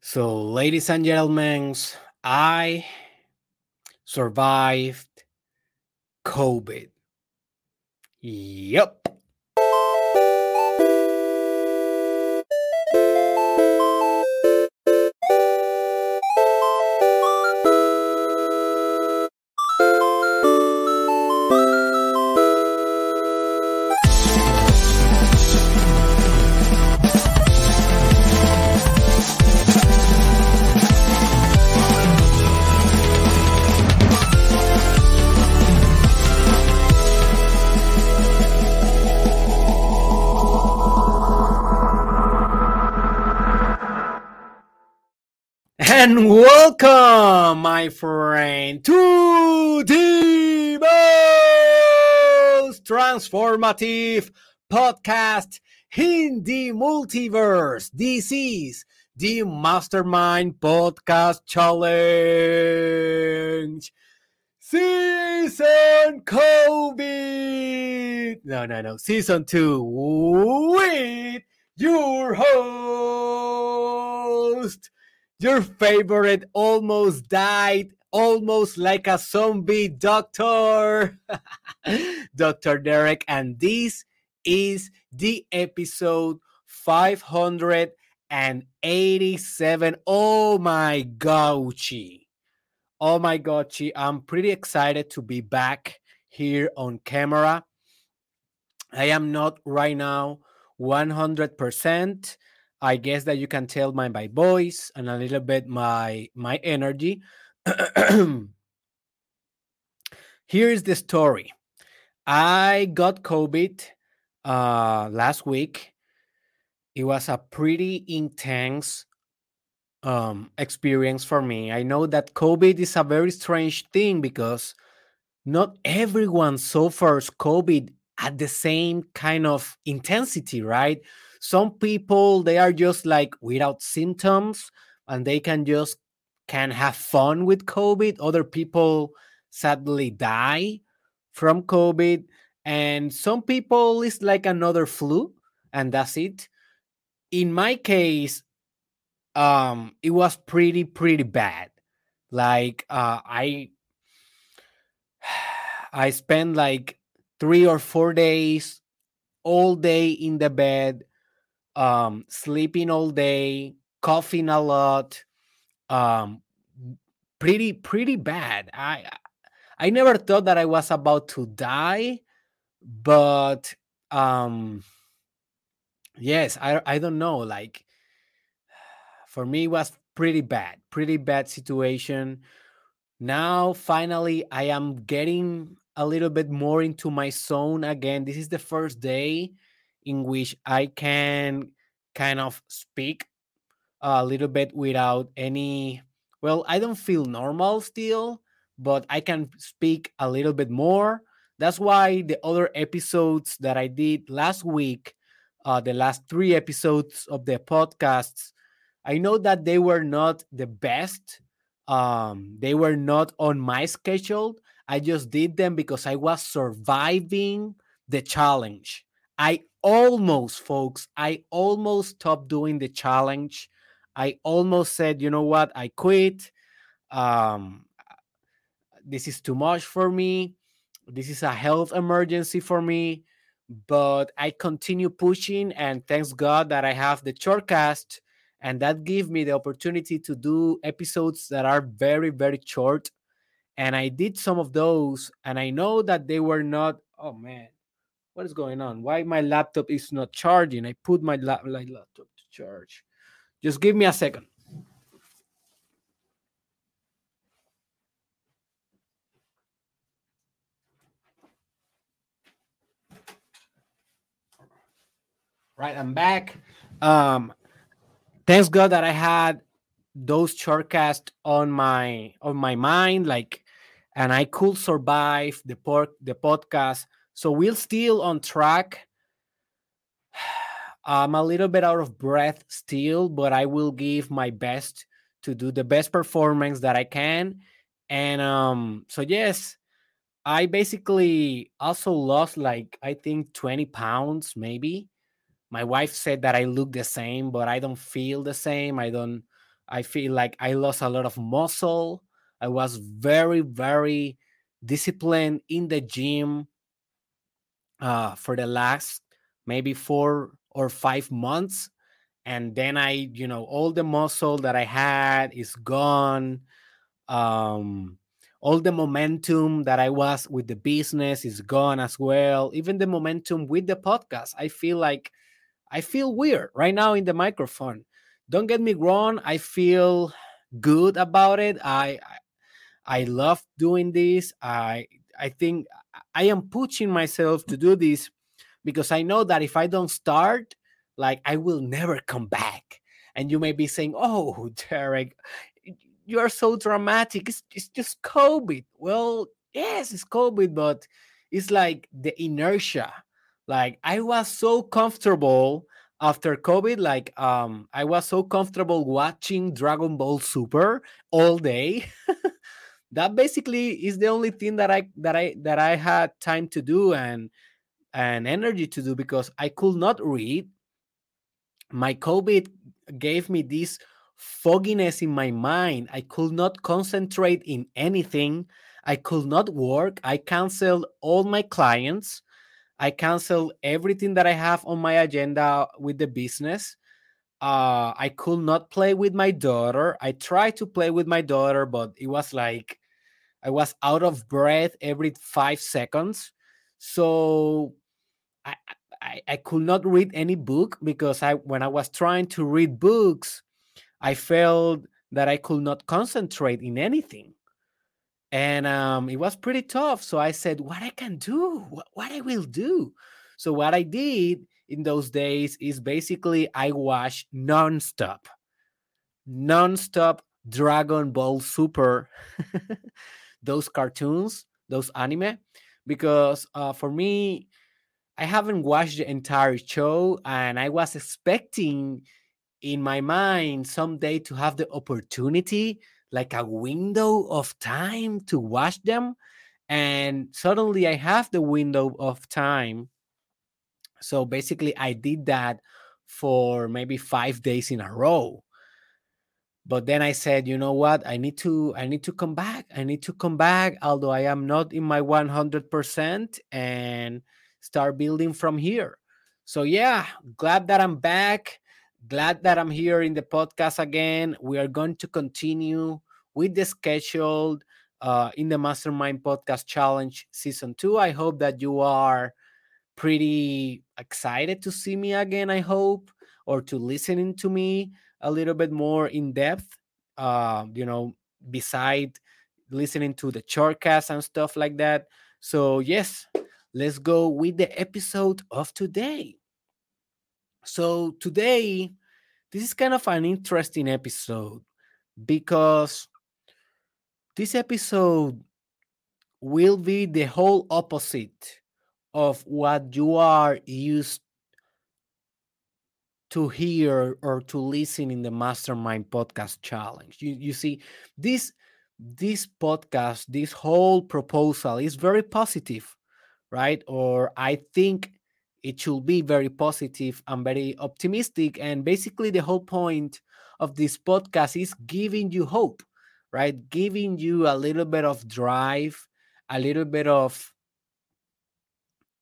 So, ladies and gentlemen, I survived COVID. Yep. Welcome, my friend, to the most transformative podcast in the multiverse. This is the Mastermind Podcast Challenge. Season COVID. No, no, no. Season two with your host your favorite almost died, almost like a zombie doctor, Dr. Derek. And this is the episode 587. Oh my gauchi. Oh my gauchi. I'm pretty excited to be back here on camera. I am not right now 100%. I guess that you can tell my my voice and a little bit my my energy. Here is the story. I got COVID uh, last week. It was a pretty intense um, experience for me. I know that COVID is a very strange thing because not everyone suffers COVID at the same kind of intensity, right? Some people they are just like without symptoms and they can just can have fun with covid. Other people sadly die from covid and some people is like another flu and that's it. In my case um it was pretty pretty bad. Like uh i i spent like 3 or 4 days all day in the bed um, sleeping all day, coughing a lot, um, pretty pretty bad. I I never thought that I was about to die, but um, yes, I I don't know. Like for me, was pretty bad, pretty bad situation. Now, finally, I am getting a little bit more into my zone again. This is the first day in which I can kind of speak a little bit without any well i don't feel normal still but i can speak a little bit more. That's why the other episodes that i did last week uh, the last three episodes of the podcasts i know that they were not the best um, they were not on my schedule. I just did them because i was surviving the challenge. I almost, folks, I almost stopped doing the challenge. I almost said, you know what, I quit. Um, this is too much for me. This is a health emergency for me. But I continue pushing, and thanks God that I have the shortcast, and that give me the opportunity to do episodes that are very, very short. And I did some of those, and I know that they were not. Oh man, what is going on? Why my laptop is not charging? I put my, la- my laptop to charge. Just give me a second. Right, I'm back. Um, thanks God that I had those shortcasts on my on my mind, like, and I could survive the pork the podcast so we're still on track. I'm a little bit out of breath still, but I will give my best to do the best performance that I can. And um, so yes, I basically also lost like I think 20 pounds, maybe. My wife said that I look the same, but I don't feel the same. I don't I feel like I lost a lot of muscle. I was very, very disciplined in the gym uh, for the last maybe four or five months. And then I, you know, all the muscle that I had is gone. Um, all the momentum that I was with the business is gone as well. Even the momentum with the podcast. I feel like I feel weird right now in the microphone. Don't get me wrong, I feel good about it. I I, I love doing this. I I think I am pushing myself to do this because I know that if I don't start, like I will never come back. And you may be saying, "Oh, Derek, you are so dramatic. It's, it's just COVID." Well, yes, it's COVID, but it's like the inertia. Like I was so comfortable after COVID, like um, I was so comfortable watching Dragon Ball Super all day. that basically is the only thing that I that I that I had time to do and and energy to do because I could not read. My COVID gave me this fogginess in my mind. I could not concentrate in anything. I could not work. I canceled all my clients. I canceled everything that I have on my agenda with the business. Uh, I could not play with my daughter. I tried to play with my daughter, but it was like I was out of breath every five seconds. So I, I, I could not read any book because I when I was trying to read books, I felt that I could not concentrate in anything and um, it was pretty tough. So I said, "What I can do? What, what I will do?" So what I did in those days is basically I watched nonstop, nonstop Dragon Ball Super, those cartoons, those anime, because uh, for me, I haven't watched the entire show, and I was expecting in my mind someday to have the opportunity like a window of time to watch them and suddenly i have the window of time. So basically i did that for maybe 5 days in a row but then i said you know what? I need to i need to come back. I need to come back although i am not in my 100% and start building from here. So yeah glad that i'm back. Glad that I'm here in the podcast again. We are going to continue with the scheduled uh, in the Mastermind Podcast Challenge Season 2. I hope that you are pretty excited to see me again, I hope, or to listening to me a little bit more in depth, uh, you know, beside listening to the shortcast and stuff like that. So, yes, let's go with the episode of today. So today, this is kind of an interesting episode because this episode will be the whole opposite of what you are used to hear or to listen in the mastermind podcast challenge you, you see this this podcast this whole proposal is very positive right or i think it should be very positive and very optimistic. And basically, the whole point of this podcast is giving you hope, right? Giving you a little bit of drive, a little bit of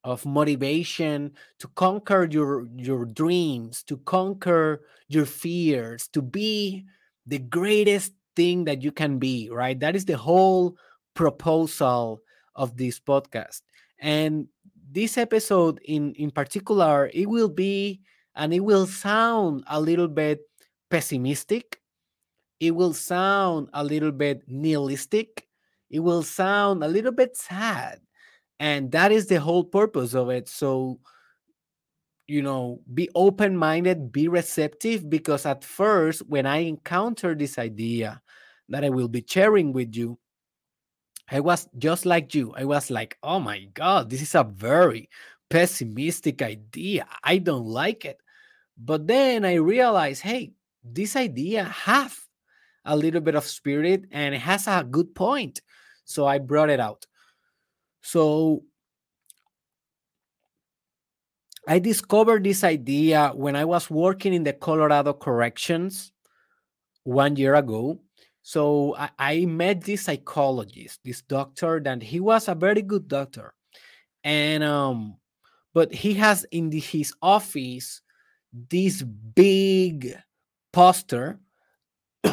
of motivation to conquer your your dreams to conquer your fears to be the greatest thing that you can be right? That is the whole proposal of this podcast. And this episode in in particular it will be and it will sound a little bit pessimistic. It will sound a little bit nihilistic. It will sound a little bit sad and that is the whole purpose of it so you know be open minded be receptive because at first when i encountered this idea that i will be sharing with you I was just like you. I was like, oh my God, this is a very pessimistic idea. I don't like it. But then I realized, hey, this idea have a little bit of spirit and it has a good point. So I brought it out. So I discovered this idea when I was working in the Colorado corrections one year ago. So I, I met this psychologist, this doctor, and he was a very good doctor. And um, but he has in the, his office this big poster.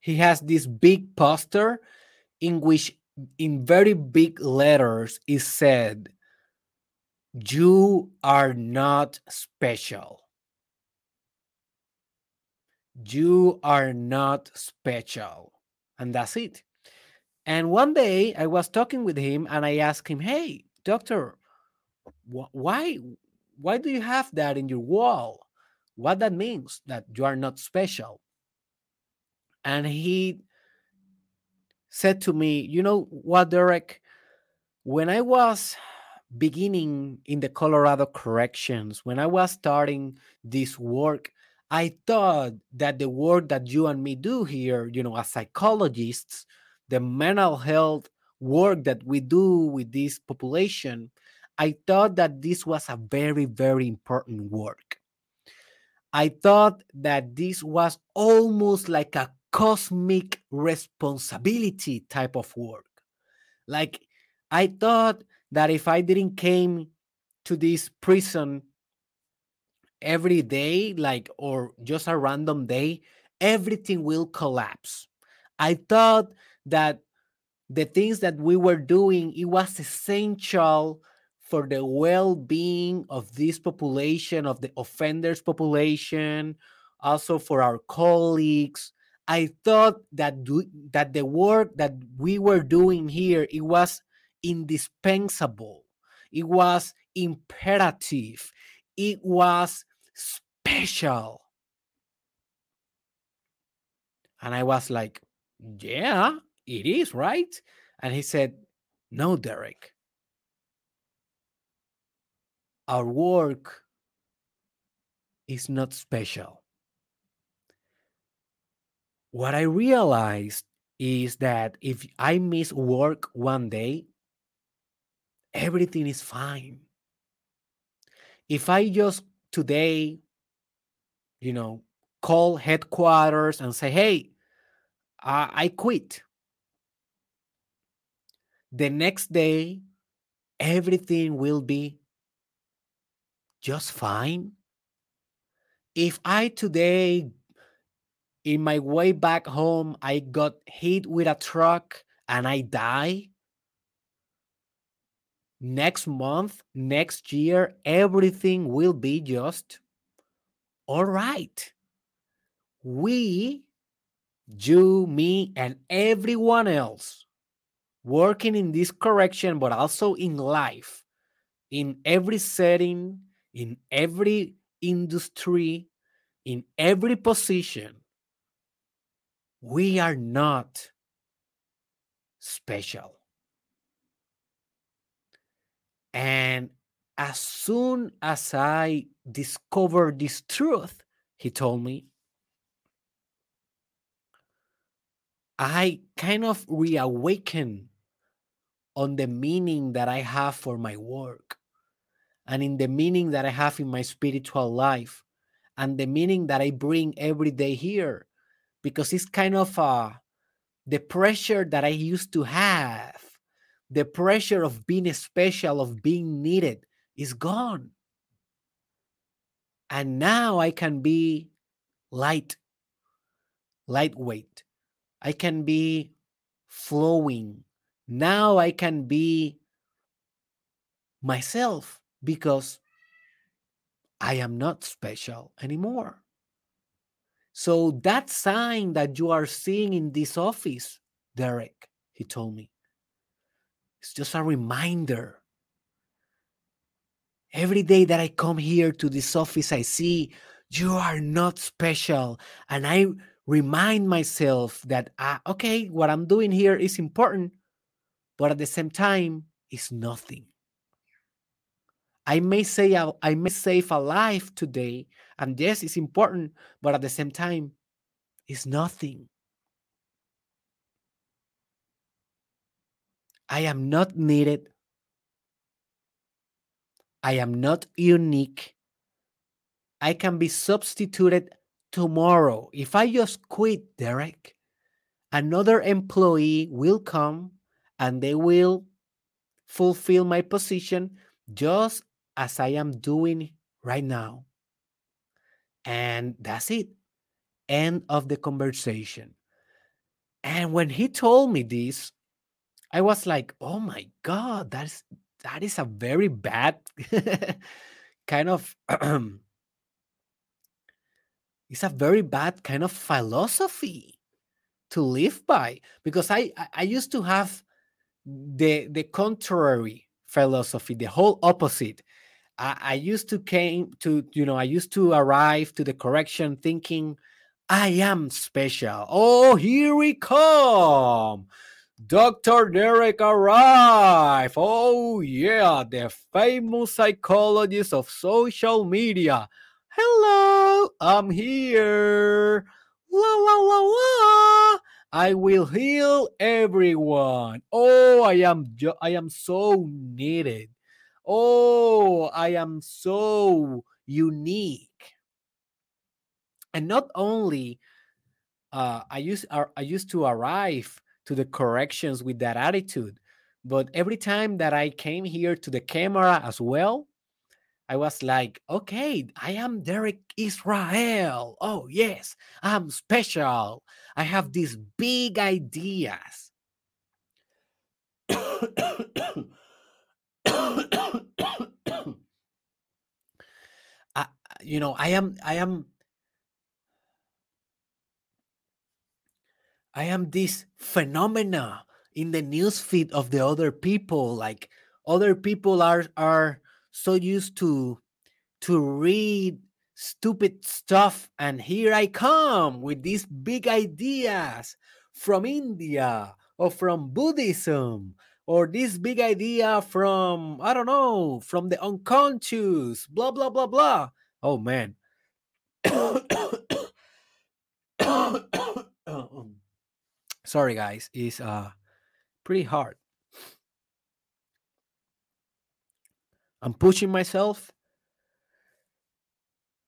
he has this big poster in which, in very big letters, is said, "You are not special." You are not special. And that's it. And one day I was talking with him and I asked him, Hey, doctor, wh- why why do you have that in your wall? What that means that you are not special? And he said to me, You know what, Derek? When I was beginning in the Colorado corrections, when I was starting this work, I thought that the work that you and me do here, you know, as psychologists, the mental health work that we do with this population, I thought that this was a very, very important work. I thought that this was almost like a cosmic responsibility type of work. Like I thought that if I didn't came to this prison every day, like or just a random day, everything will collapse. I thought that the things that we were doing it was essential for the well-being of this population of the offenders population also for our colleagues i thought that do, that the work that we were doing here it was indispensable it was imperative it was special and i was like yeah it is, right? And he said, No, Derek. Our work is not special. What I realized is that if I miss work one day, everything is fine. If I just today, you know, call headquarters and say, hey, I, I quit the next day everything will be just fine. If I today, in my way back home, I got hit with a truck and I die, next month, next year, everything will be just all right. We, you, me, and everyone else working in this correction, but also in life, in every setting, in every industry, in every position, we are not special. And as soon as I discovered this truth, he told me, I kind of reawakened on the meaning that I have for my work and in the meaning that I have in my spiritual life and the meaning that I bring every day here because it's kind of uh, the pressure that I used to have, the pressure of being special, of being needed is gone. And now I can be light, lightweight. I can be flowing, now I can be myself because I am not special anymore. So that sign that you are seeing in this office, Derek, he told me, it's just a reminder. Every day that I come here to this office, I see you are not special. And I remind myself that, uh, okay, what I'm doing here is important, but at the same time, it's nothing. I may say I may save a life today, and yes, it's important, but at the same time, it's nothing. I am not needed. I am not unique. I can be substituted tomorrow, if I just quit, Derek, another employee will come and they will fulfill my position just as I am doing right now. And that's it. End of the conversation. And when he told me this, I was like, "Oh my god, that's that is a very bad kind of it's a very bad kind of philosophy to live by because I I used to have the the contrary philosophy, the whole opposite. I, I used to came to you know I used to arrive to the correction thinking I am special. Oh, here we come. Dr. Derek arrive. Oh, yeah, the famous psychologist of social media. Hello, I'm here. La la la la. I will heal everyone. Oh, I am I am so needed. Oh, I am so unique. And not only uh, I used I used to arrive to the corrections with that attitude, but every time that I came here to the camera as well, I was like, okay, I am Derek Israel. Oh, yes, I'm special. I have these big ideas. I, you know, I am, I am, I am this phenomena in the news feed of the other people. Like other people are are so used to to read stupid stuff and here i come with these big ideas from india or from buddhism or this big idea from i don't know from the unconscious blah blah blah blah. Oh man. Sorry guys. It's uh pretty hard. I'm pushing myself.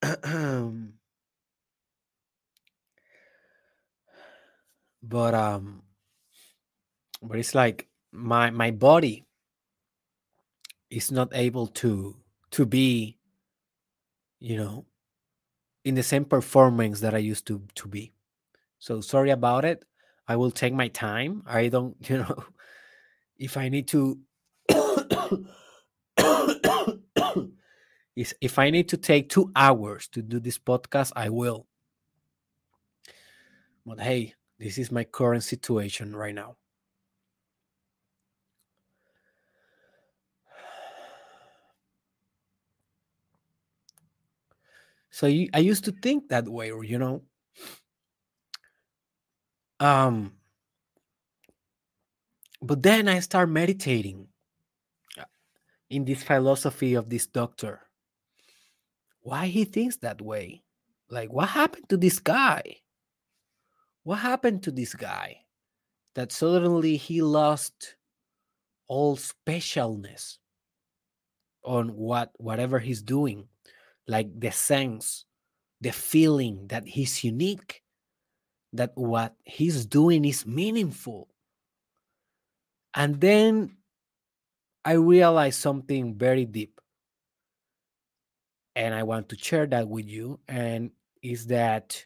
but um but it's like my my body is not able to to be you know in the same performance that I used to to be. So sorry about it. I will take my time. I don't, you know, if I need to if I need to take two hours to do this podcast, I will. But hey, this is my current situation right now. So you, I used to think that way, or you know, um, but then I start meditating uh, in this philosophy of this doctor why he thinks that way. Like, what happened to this guy? What happened to this guy that suddenly he lost all specialness on what whatever he's doing, like the sense, the feeling that he's unique, that what he's doing is meaningful. And then I realized something very deep and I want to share that with you. And is that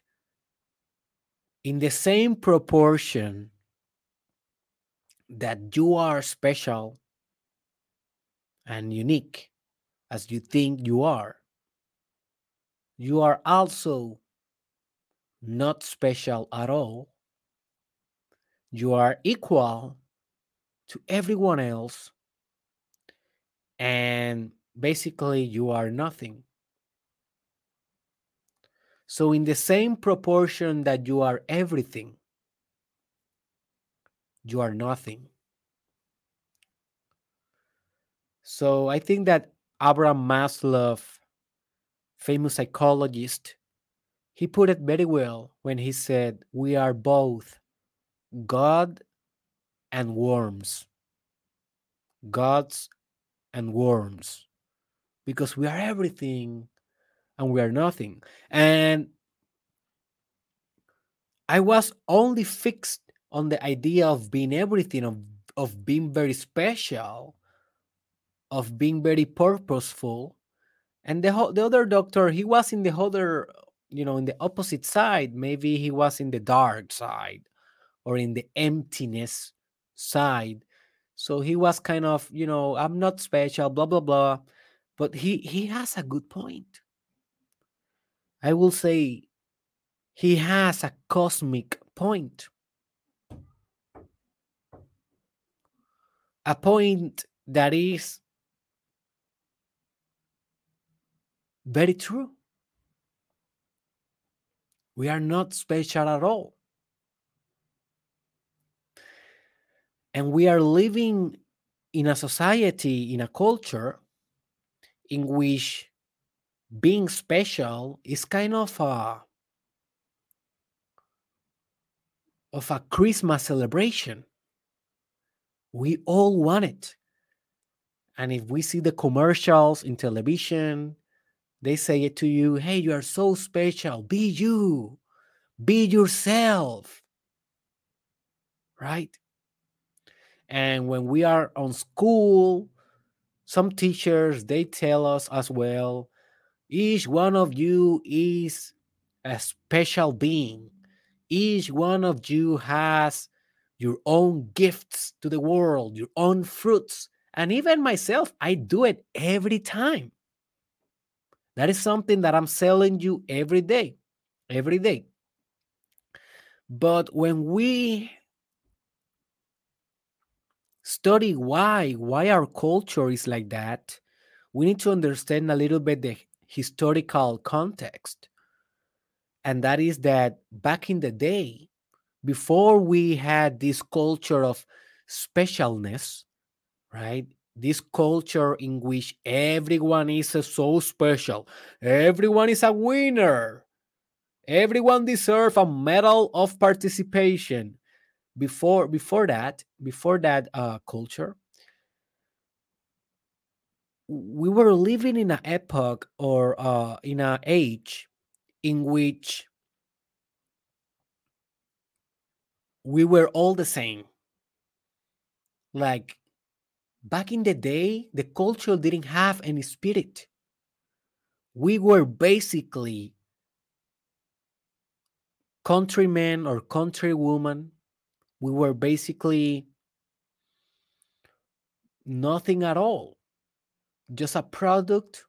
in the same proportion that you are special and unique as you think you are, you are also not special at all. You are equal to everyone else, and basically, you are nothing. So, in the same proportion that you are everything, you are nothing. So, I think that Abraham Maslow, famous psychologist, he put it very well when he said, We are both God and worms. Gods and worms. Because we are everything and we are nothing. And I was only fixed on the idea of being everything, of, of being very special, of being very purposeful. And the, the other doctor, he was in the other, you know, in the opposite side. Maybe he was in the dark side or in the emptiness side. So he was kind of, you know, I'm not special, blah, blah, blah. But he, he has a good point. I will say he has a cosmic point. A point that is very true. We are not special at all. And we are living in a society, in a culture in which being special is kind of a of a Christmas celebration. We all want it. And if we see the commercials in television, they say it to you, hey, you are so special. Be you. Be yourself. Right? And when we are on school, some teachers they tell us as well, each one of you is a special being. Each one of you has your own gifts to the world, your own fruits. And even myself, I do it every time. That is something that I'm selling you every day, every day. But when we study why, why our culture is like that, we need to understand a little bit the historical context. And that is that back in the day, before we had this culture of specialness, right? This culture in which everyone is so special, everyone is a winner, everyone deserves a medal of participation. Before before that, before that uh, culture, we were living in an epoch or uh, in an age in which we were all the same. Like back in the day, the culture didn't have any spirit. We were basically countrymen or countrywomen. We were basically nothing at all. Just a product,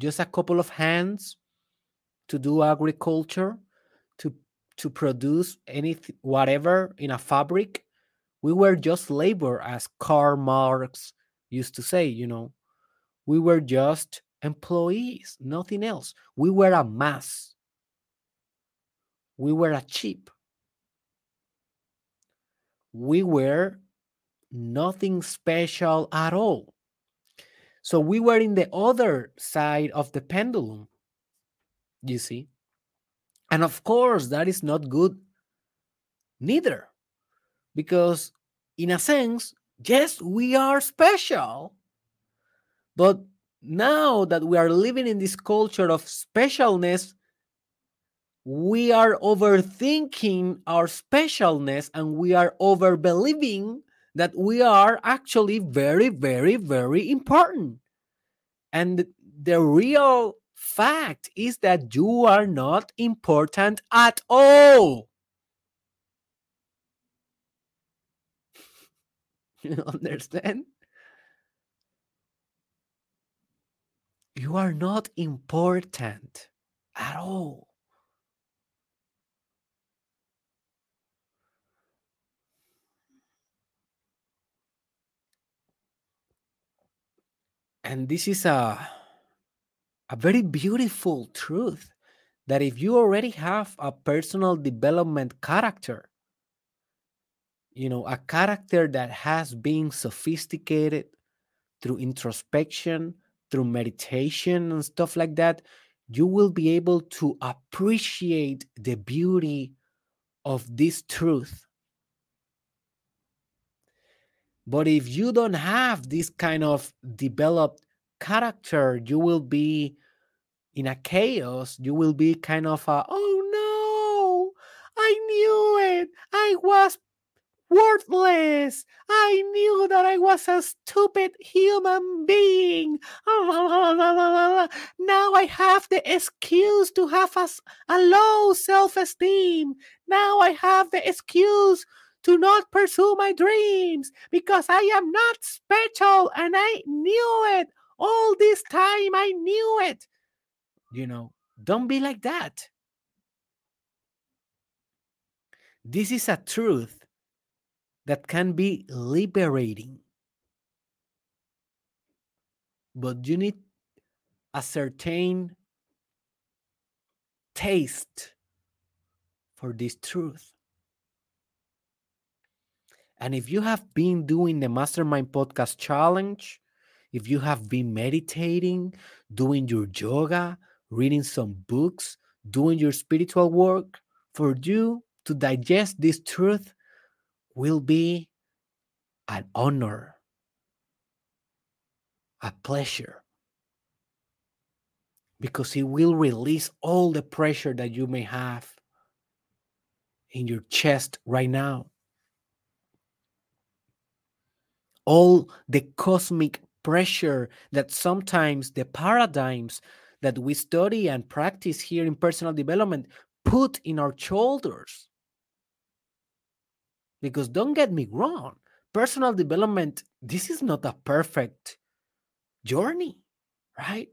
just a couple of hands to do agriculture, to to produce anything whatever in a fabric we were just labor as karl marx used to say you know. We were just employees nothing else. We were a mass. We were a chip. We were nothing special at all. So we were in the other side of the pendulum you see. And of course, that is not good neither. Because, in a sense, yes, we are special. But now that we are living in this culture of specialness, we are overthinking our specialness and we are overbelieving that we are actually very, very, very important. And the real fact is that you are not important at all. You understand? You are not important at all. And this is a a very beautiful truth that if you already have a personal development character, you know, a character that has been sophisticated through introspection, through meditation, and stuff like that, you will be able to appreciate the beauty of this truth. But if you don't have this kind of developed character, you will be in a chaos. You will be kind of a, oh no, I knew it. I was worthless. I knew that I was a stupid human being. Ah, now I have the excuse to have a, a low self esteem. Now I have the excuse to not pursue my dreams because I am not special and I knew it. All this time I knew it. You know, don't be like that. This is a truth that can be liberating. But you need a certain taste for this truth. And if you have been doing the Mastermind Podcast Challenge, if you have been meditating, doing your yoga, reading some books, doing your spiritual work, for you to digest this truth will be an honor, a pleasure, because it will release all the pressure that you may have in your chest right now. All the cosmic pressure that sometimes the paradigms that we study and practice here in personal development put in our shoulders. Because don't get me wrong, personal development, this is not a perfect journey, right?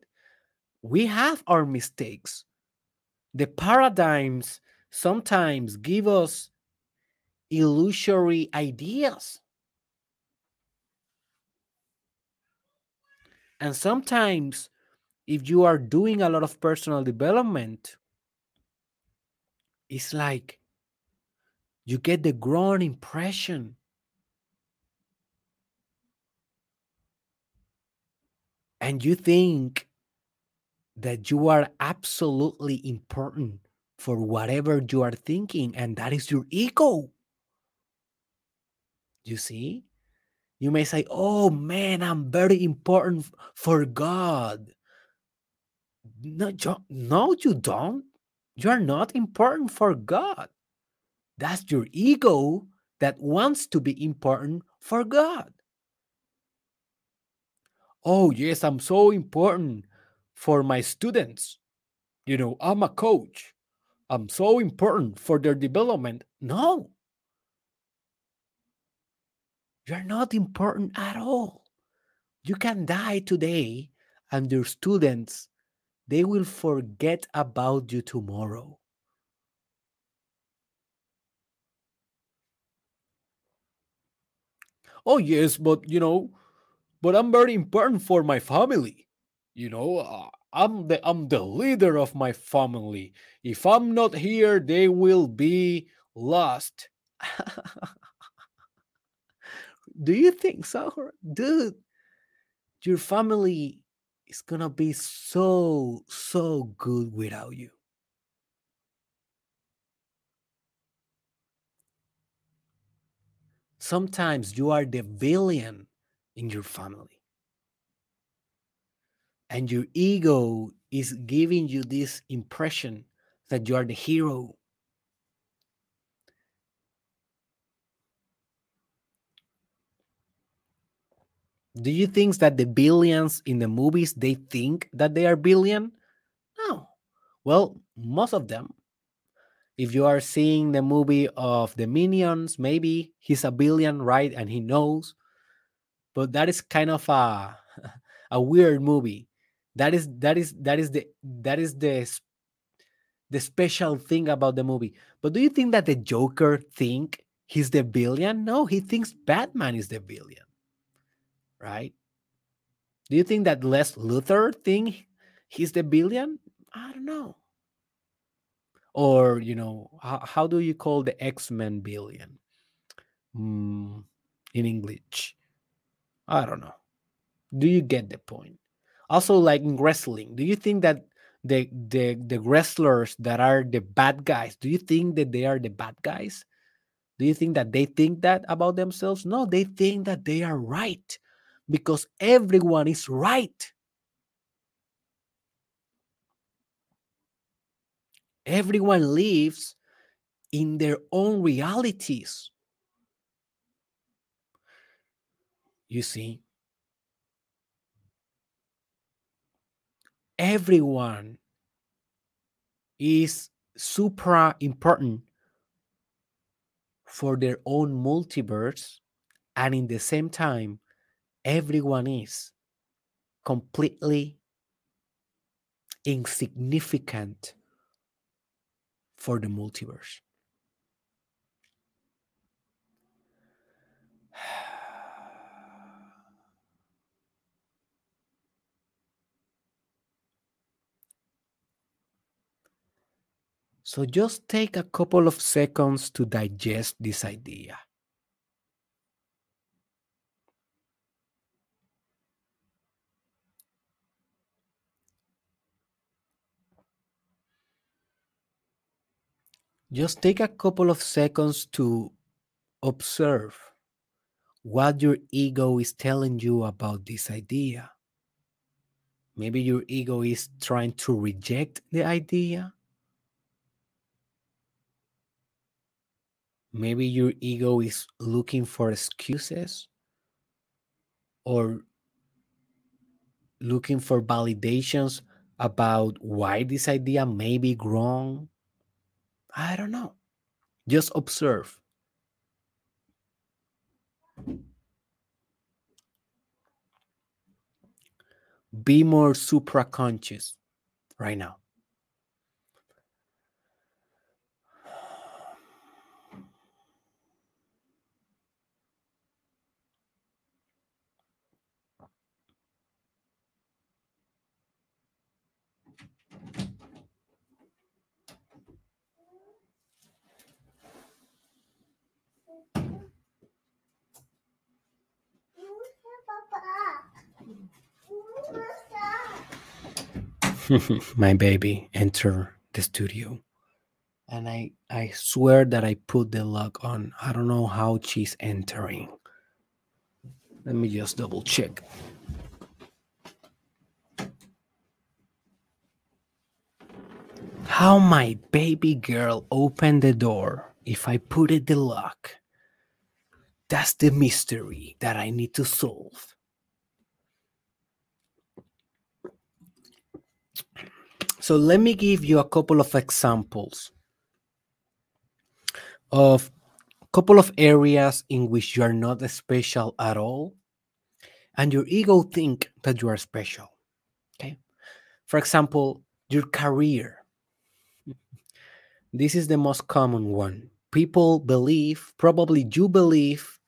We have our mistakes. The paradigms sometimes give us illusory ideas. And sometimes, if you are doing a lot of personal development, it's like you get the grown impression and you think that you are absolutely important for whatever you are thinking, and that is your ego. You see? You may say, Oh man, I'm very important for God. No, you, no, you don't. You're not important for God. That's your ego that wants to be important for God. Oh, yes, I'm so important for my students. You know, I'm a coach. I'm so important for their development. No. You're not important at all. You can die today, and your students, they will forget about you tomorrow. Oh yes but you know but i'm very important for my family. You know uh, i'm the i'm the leader of my family. If i'm not here they will be lost. Do you think so dude your family is gonna be so so good without you sometimes you are the villain in your family. And your ego is giving you this impression that you are the hero. Do you think that the billions in the movies they think that they are billion? No. Well, most of them if you are seeing the movie of the minions maybe he's a billion right and he knows but that is kind of a a weird movie. That is that is that is the that is the the special thing about the movie. But do you think that the joker think he's the billion no he thinks batman is the billion right? Do you think that lex luthor think he's the billion i don't know or you know how, how do you call the x-men billion mm, in english. I don't know. Do you get the point? Also like in wrestling do you think that the the the wrestlers that are the bad guys do you think that they are the bad guys? Do you think that they think that about themselves? No they think that they are right because everyone is right everyone lives in their own realities. You see, everyone is super important for their own multiverse, and in the same time, everyone is completely insignificant for the multiverse. So just take a couple of seconds to digest this idea. Just take a couple of seconds to observe what your ego is telling you about this idea. Maybe your ego is trying to reject the idea. Maybe your ego is looking for excuses or looking for validations about why this idea may be wrong. I don't know. Just observe. Be more supra conscious right now. my baby enter the studio. And i i swear that i put the lock on. I don't know how she's entering. Let me just double check. How my baby girl opened the door if i put it the lock? That's the mystery that i need to solve So let me give you a couple of examples of a couple of areas in which you are not special at all and your ego think that you are special. Okay? For example, your career. This is the most common one. People believe, probably you believe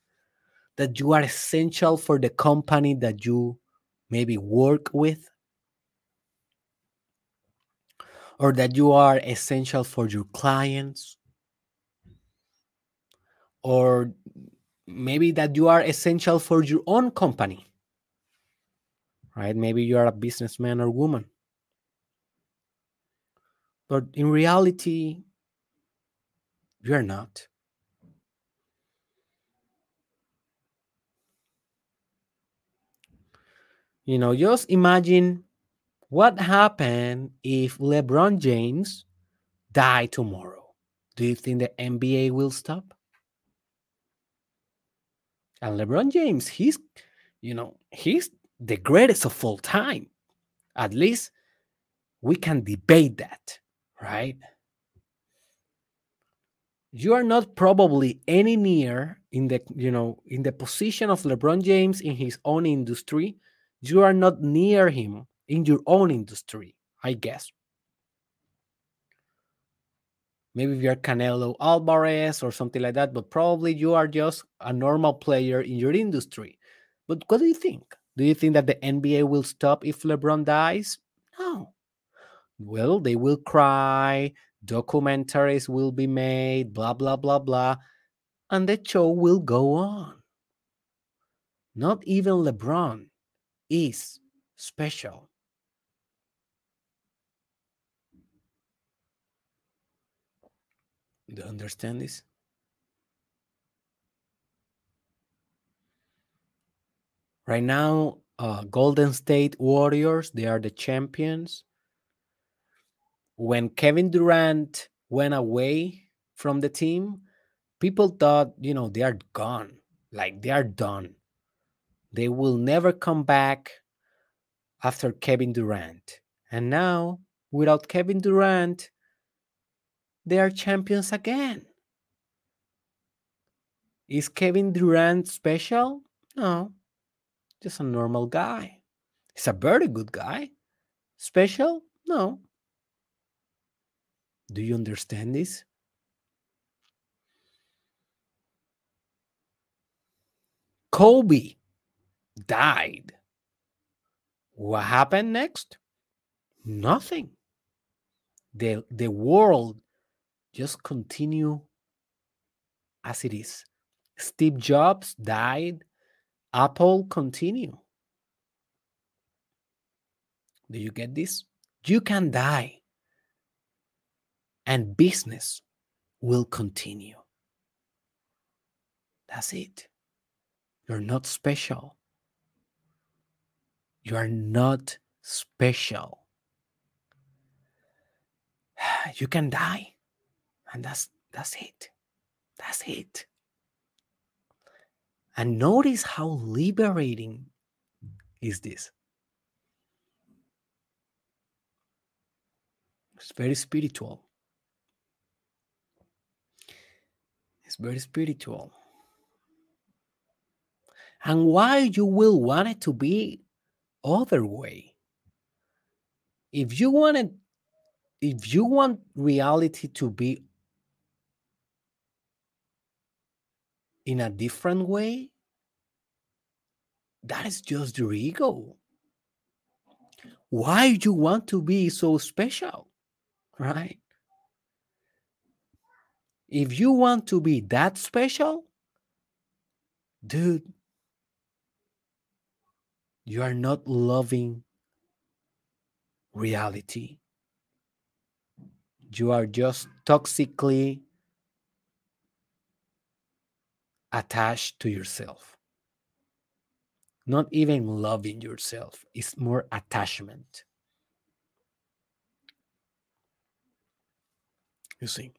that you are essential for the company that you maybe work with or that you are essential for your clients? Or maybe that you are essential for your own company right? Maybe you are a businessman or woman. But in reality you are not. You know just imagine what happened if LeBron James die tomorrow? Do you think the NBA will stop? And LeBron James, he's, you know, he's the greatest of all time. At least we can debate that, right? You are not probably any near in the, you know, in the position of LeBron James in his own industry. You are not near him in your own industry, I guess. Maybe you're Canelo Alvarez or something like that, but probably you are just a normal player in your industry. But what do you think? Do you think that the NBA will stop if LeBron dies? No. Well, they will cry, documentaries will be made, blah, blah, blah, blah, and the show will go on. Not even LeBron is special. Do you understand this? Right now, uh, Golden State Warriors, they are the champions. When Kevin Durant went away from the team, people thought, you know, they are gone. Like they are done. They will never come back after Kevin Durant. And now, without Kevin Durant, they are champions again. Is Kevin Durant special? No, just a normal guy. He's a very good guy. Special? No. Do you understand this? Kobe died. What happened next? Nothing. The, the world just continue as it is. Steve Jobs died. Apple continue. Do you get this? You can die and business will continue. That's it. You're not special. You are not special. You can die, and that's that's it. That's it. And notice how liberating is this. It's very spiritual. It's very spiritual. And why you will want it to be other way? If you want it, if you want reality to be in a different way, that is just your ego. Why do you want to be so special, right? If you want to be that special, dude, you are not loving reality. You are just toxically attached to yourself. Not even loving yourself, it's more attachment. You see.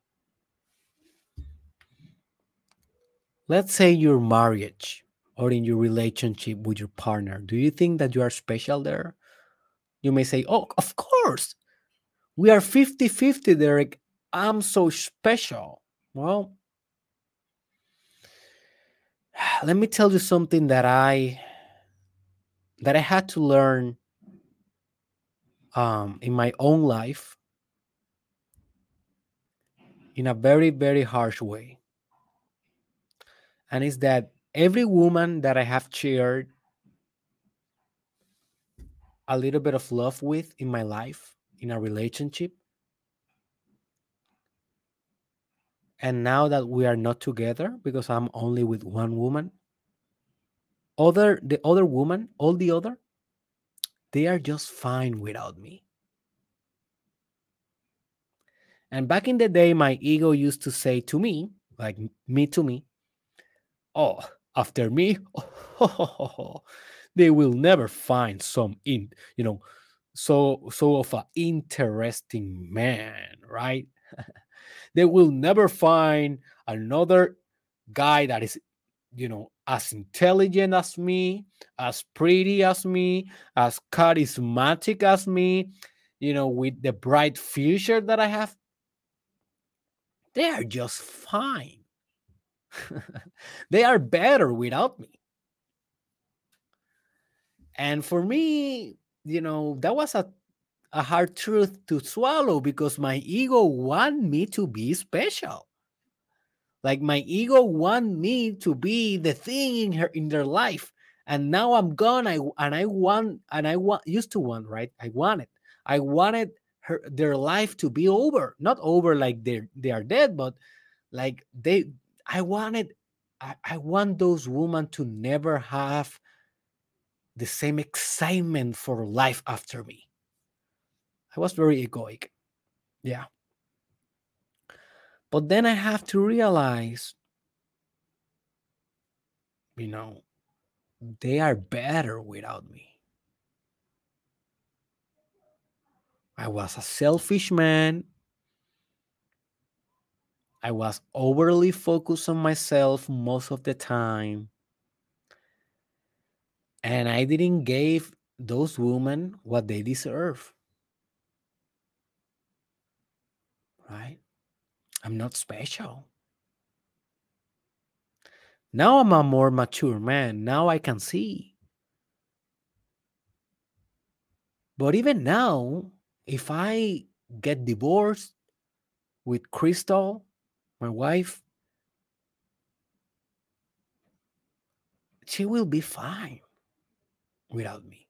Let's say your marriage or in your relationship with your partner. Do you think that you are special there? You may say, Oh, of course. We are 50 50, Derek. I'm so special. Well, let me tell you something that I that I had to learn um, in my own life in a very very harsh way, and it's that every woman that I have shared a little bit of love with in my life in a relationship and now that we are not together because i'm only with one woman other the other woman all the other they are just fine without me. And back in the day my ego used to say to me like me to me oh after me oh, they will never find some in you know so so of an interesting man right they will never find another guy that is you know as intelligent as me as pretty as me as charismatic as me you know with the bright future that i have. They are just fine. They are better without me. And for me you know that was a, a hard truth to swallow because my ego want me to be special. Like my ego want me to be the thing in her in their life. And now i'm gone. I and i want and i want used to want right? I wanted i wanted her their life to be over. Not over like they're they are dead but like they i wanted i, I want those women to never have the same excitement for life after me. I was very egoic. Yeah. But then I have to realize, you know, they are better without me. I was a selfish man. I was overly focused on myself most of the time. And I didn't give those women what they deserve. Right? I'm not special. Now I'm a more mature man. Now I can see. But even now, if I get divorced with Crystal, my wife, she will be fine without me.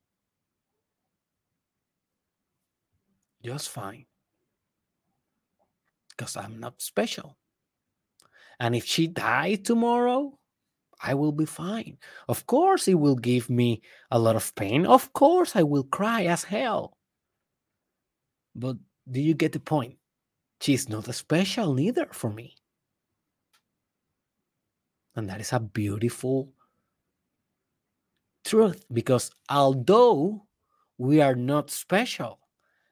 Just fine. Because I'm not special. And if she died tomorrow, I will be fine. Of course, it will give me a lot of pain. Of course, I will cry as hell. But do you get the point? She's not special neither for me. And that is a beautiful truth because although we are not special,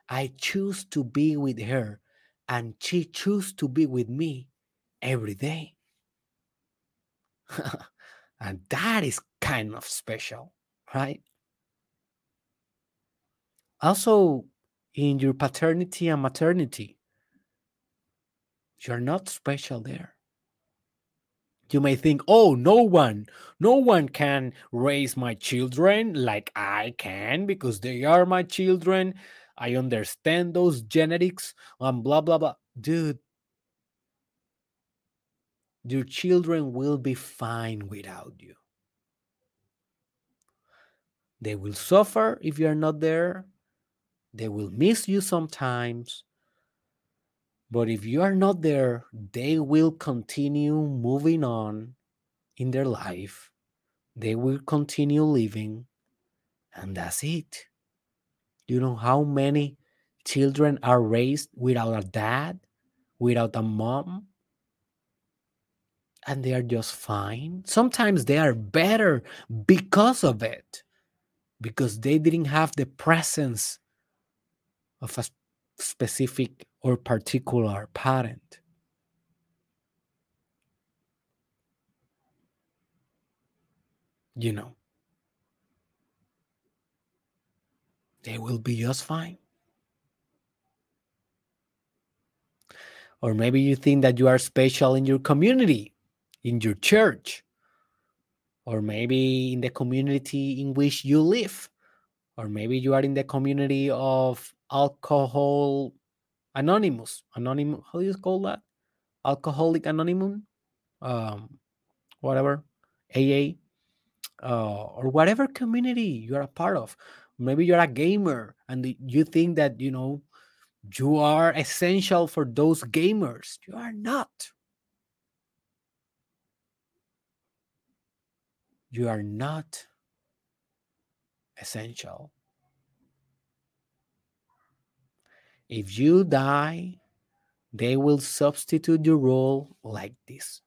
I choose to be with her and she chooses to be with me every day. and that is kind of special, right? Also, in your paternity and maternity, you're not special there. You may think, oh, no one, no one can raise my children like I can because they are my children. I understand those genetics and blah, blah, blah. Dude, your children will be fine without you. They will suffer if you are not there. They will miss you sometimes. But if you are not there, they will continue moving on in their life. They will continue living. And that's it. You know how many children are raised without a dad, without a mom? And they are just fine. Sometimes they are better because of it, because they didn't have the presence of a specific or particular parent. You know, they will be just fine. Or maybe you think that you are special in your community, in your church, or maybe in the community in which you live, or maybe you are in the community of alcohol anonymous. Anonymous how do you call that? Alcoholic anonymous? Um whatever. Aa uh, or whatever community you are a part of maybe you're a gamer and you think that you know you are essential for those gamers you are not you are not essential If you die, they will substitute your role like this.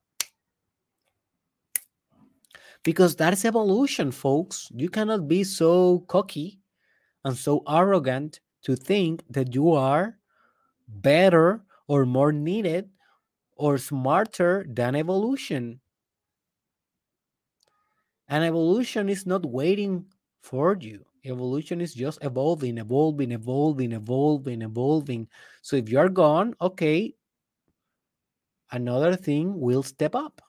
Because that's evolution, folks. You cannot be so cocky and so arrogant to think that you are better or more needed or smarter than evolution. And evolution is not waiting for you evolution is just evolving, evolving, evolving, evolving, evolving. So if you're gone, okay, another thing will step up.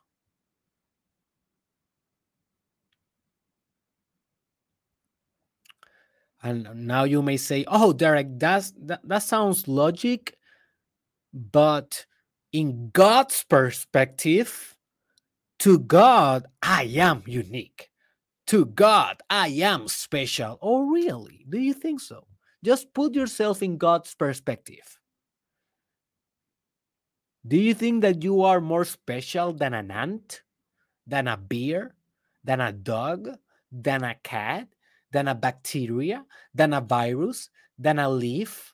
And now you may say, "Oh, Derek, that's that, that sounds logic, but in God's perspective, to God, I am unique." to God, I am special. Oh, really? Do you think so? Just put yourself in God's perspective. Do you think that you are more special than an ant, than a bear, than a dog, than a cat, than a bacteria, than a virus, than a leaf,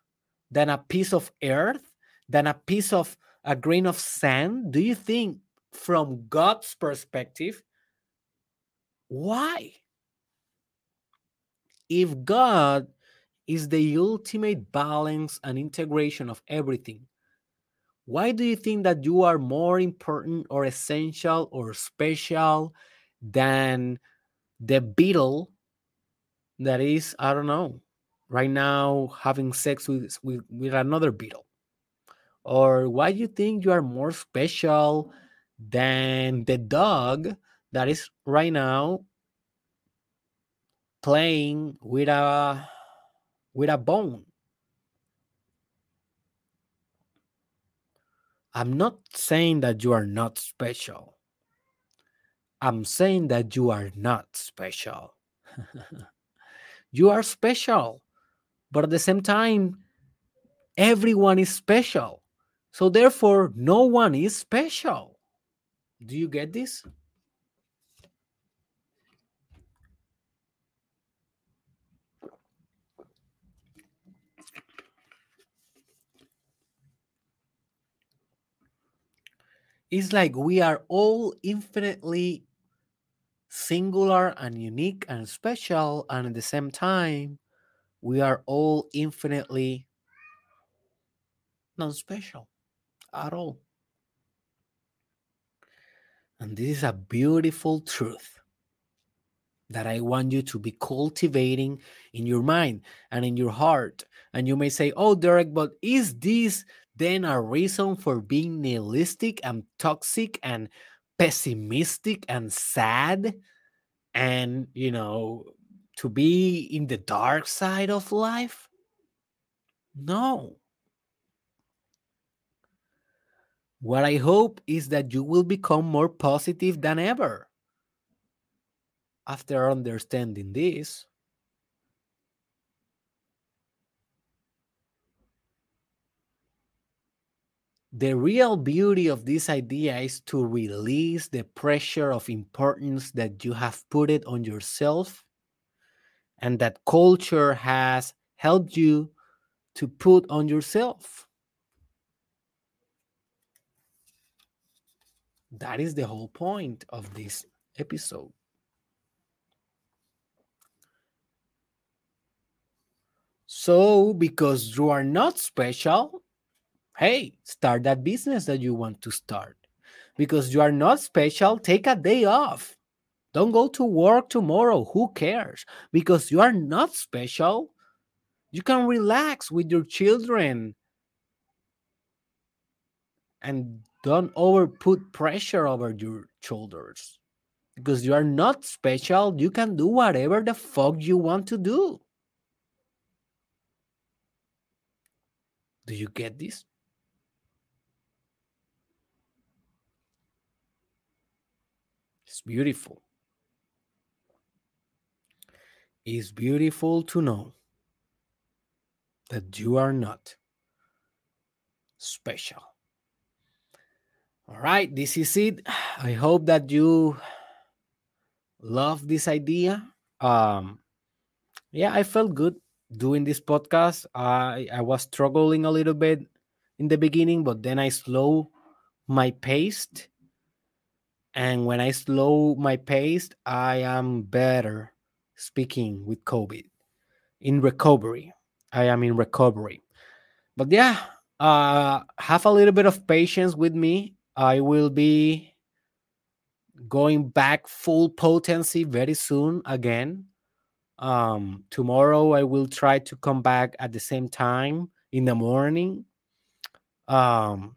than a piece of earth, than a piece of a grain of sand? Do you think from God's perspective why? If God is the ultimate balance and integration of everything, why do you think that you are more important or essential or special than the beetle that is i don't know. Right now having sex with with, with another beetle. Or why do you think you are more special than the dog that is right now playing with a with a bone? I'm not saying that you are not special. I'm saying that you are not special you are special but at the same time everyone is special. So therefore no one is special. Do you get this? It's like we are all infinitely singular and unique and special and at the same time we are all infinitely non-special at all and this is a beautiful truth that I want you to be cultivating in your mind and in your heart. And you may say, Oh, Derek, but is this then a reason for being nihilistic and toxic and pessimistic and sad? And, you know, to be in the dark side of life? No. What I hope is that you will become more positive than ever after understanding this, the real beauty of this idea is to release the pressure of importance that you have put it on yourself and that culture has helped you to put on yourself. That is the whole point of this episode. So, because you are not special, hey, start that business that you want to start. Because you are not special, take a day off. Don't go to work tomorrow. Who cares? Because you are not special, you can relax with your children and don't over put pressure over your shoulders. Because you are not special, you can do whatever the fuck you want to do. Do you get this? It's beautiful. It's beautiful to know that you are not special. All right, this is it. I hope that you love this idea. Um, yeah, I felt good doing this podcast. I I was struggling a little bit in the beginning, but then I slow my pace. And when I slow my pace, I am better speaking with COVID in recovery. I am in recovery. But yeah, uh, have a little bit of patience with me. I will be going back full potency very soon again um tomorrow i will try to come back at the same time in the morning um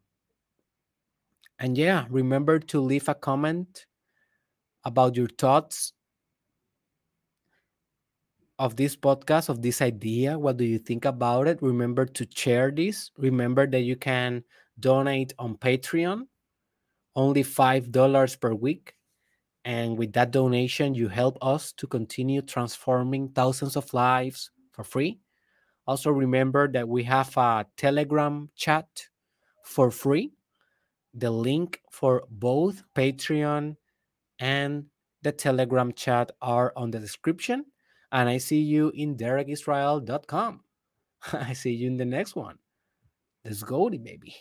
and yeah remember to leave a comment about your thoughts of this podcast of this idea what do you think about it remember to share this remember that you can donate on patreon only five dollars per week and with that donation, you help us to continue transforming thousands of lives for free. Also, remember that we have a Telegram chat for free. The link for both Patreon and the Telegram chat are on the description. And I see you in derekisrael.com. I see you in the next one. Let's go, baby.